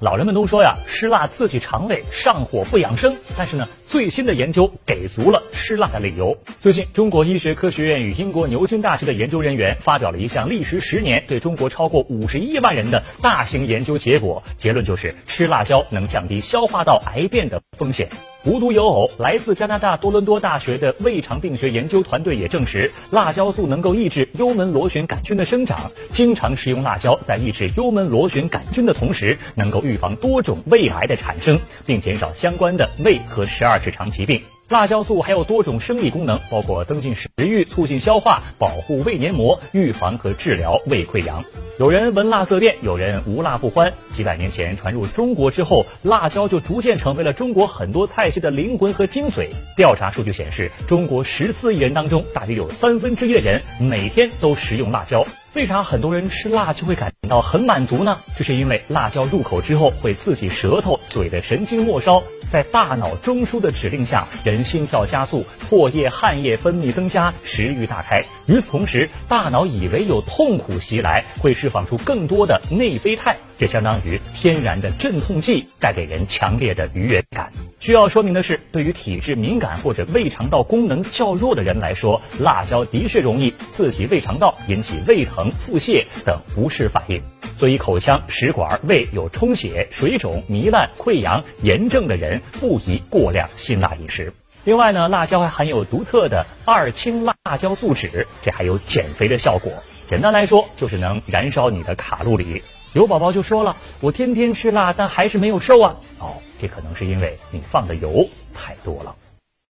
老人们都说呀，吃辣刺激肠胃，上火不养生。但是呢，最新的研究给足了吃辣的理由。最近，中国医学科学院与英国牛津大学的研究人员发表了一项历时十年、对中国超过五十一万人的大型研究结果，结论就是吃辣椒能降低消化道癌变的风险。无独有偶，来自加拿大多伦多大学的胃肠病学研究团队也证实，辣椒素能够抑制幽门螺旋杆菌的生长。经常食用辣椒，在抑制幽门螺旋杆菌的同时，能够预防多种胃癌的产生，并减少相关的胃和十二指肠疾病。辣椒素还有多种生理功能，包括增进食欲、促进消化、保护胃黏膜、预防和治疗胃溃疡。有人闻辣色变，有人无辣不欢。几百年前传入中国之后，辣椒就逐渐成为了中国很多菜系的灵魂和精髓。调查数据显示，中国十四亿人当中，大约有三分之一的人每天都食用辣椒。为啥很多人吃辣就会感到很满足呢？这是因为辣椒入口之后会刺激舌头、嘴的神经末梢。在大脑中枢的指令下，人心跳加速，唾液、汗液分泌增加，食欲大开。与此同时，大脑以为有痛苦袭来，会释放出更多的内啡肽，这相当于天然的镇痛剂，带给人强烈的愉悦感。需要说明的是，对于体质敏感或者胃肠道功能较弱的人来说，辣椒的确容易刺激胃肠道，引起胃疼、腹泻等不适反应。所以，口腔、食管、胃有充血、水肿、糜烂、溃疡、炎症的人，不宜过量辛辣饮食。另外呢，辣椒还含有独特的二氢辣椒素酯，这还有减肥的效果。简单来说，就是能燃烧你的卡路里。有宝宝就说了，我天天吃辣，但还是没有瘦啊。哦，这可能是因为你放的油太多了。